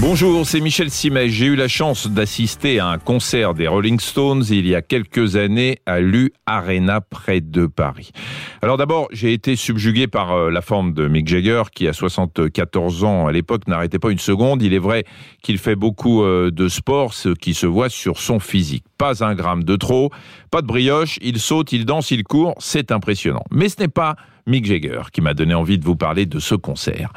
Bonjour, c'est Michel Simet. J'ai eu la chance d'assister à un concert des Rolling Stones il y a quelques années à l'U Arena près de Paris. Alors d'abord, j'ai été subjugué par euh, la forme de Mick Jagger qui à 74 ans à l'époque n'arrêtait pas une seconde. Il est vrai qu'il fait beaucoup euh, de sport, ce qui se voit sur son physique. Pas un gramme de trop, pas de brioche, il saute, il danse, il court, c'est impressionnant. Mais ce n'est pas Mick Jagger, qui m'a donné envie de vous parler de ce concert.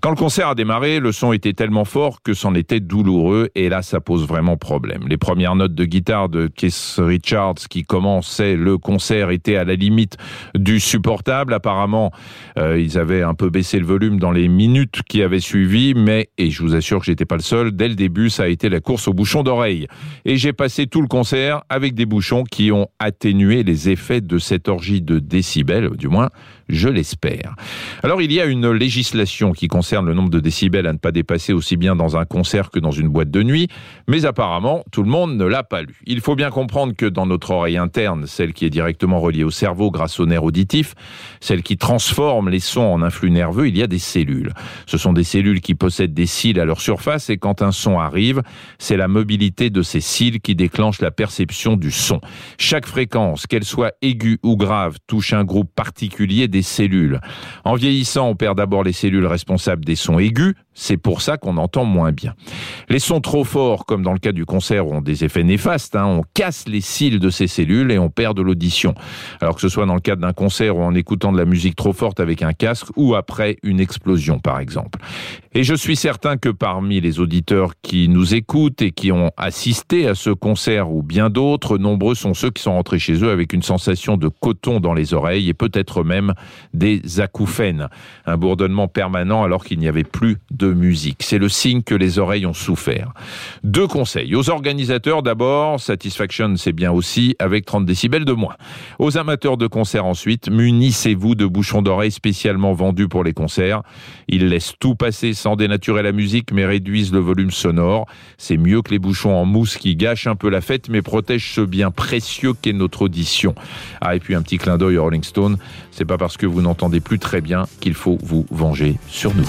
Quand le concert a démarré, le son était tellement fort que c'en était douloureux, et là, ça pose vraiment problème. Les premières notes de guitare de Keith Richards, qui commençait le concert, étaient à la limite du supportable. Apparemment, euh, ils avaient un peu baissé le volume dans les minutes qui avaient suivi, mais, et je vous assure que j'étais pas le seul, dès le début, ça a été la course au bouchon d'oreille. Et j'ai passé tout le concert avec des bouchons qui ont atténué les effets de cette orgie de décibels, du moins je l'espère. Alors il y a une législation qui concerne le nombre de décibels à ne pas dépasser aussi bien dans un concert que dans une boîte de nuit, mais apparemment tout le monde ne l'a pas lu. Il faut bien comprendre que dans notre oreille interne, celle qui est directement reliée au cerveau grâce au nerf auditif, celle qui transforme les sons en influx nerveux, il y a des cellules. Ce sont des cellules qui possèdent des cils à leur surface et quand un son arrive, c'est la mobilité de ces cils qui déclenche la perception du son. Chaque fréquence, qu'elle soit aiguë ou grave, touche un groupe particulier des cellules. En vieillissant, on perd d'abord les cellules responsables des sons aigus, c'est pour ça qu'on entend moins bien. Les sons trop forts, comme dans le cas du concert, ont des effets néfastes. Hein. On casse les cils de ces cellules et on perd de l'audition. Alors que ce soit dans le cadre d'un concert ou en écoutant de la musique trop forte avec un casque ou après une explosion, par exemple. Et je suis certain que parmi les auditeurs qui nous écoutent et qui ont assisté à ce concert ou bien d'autres, nombreux sont ceux qui sont rentrés chez eux avec une sensation de coton dans les oreilles et peut-être même des acouphènes. Un bourdonnement permanent alors qu'il n'y avait plus de musique. C'est le signe que les oreilles ont souffert. Deux conseils. Aux organisateurs d'abord, Satisfaction c'est bien aussi avec 30 décibels de moins. Aux amateurs de concerts ensuite, munissez-vous de bouchons d'oreilles spécialement vendus pour les concerts. Ils laissent tout passer sans dénaturer la musique mais réduisent le volume sonore. C'est mieux que les bouchons en mousse qui gâchent un peu la fête mais protègent ce bien précieux qu'est notre audition. Ah et puis un petit clin d'œil au Rolling Stone, c'est pas parce que vous n'entendez plus très bien qu'il faut vous venger sur nous.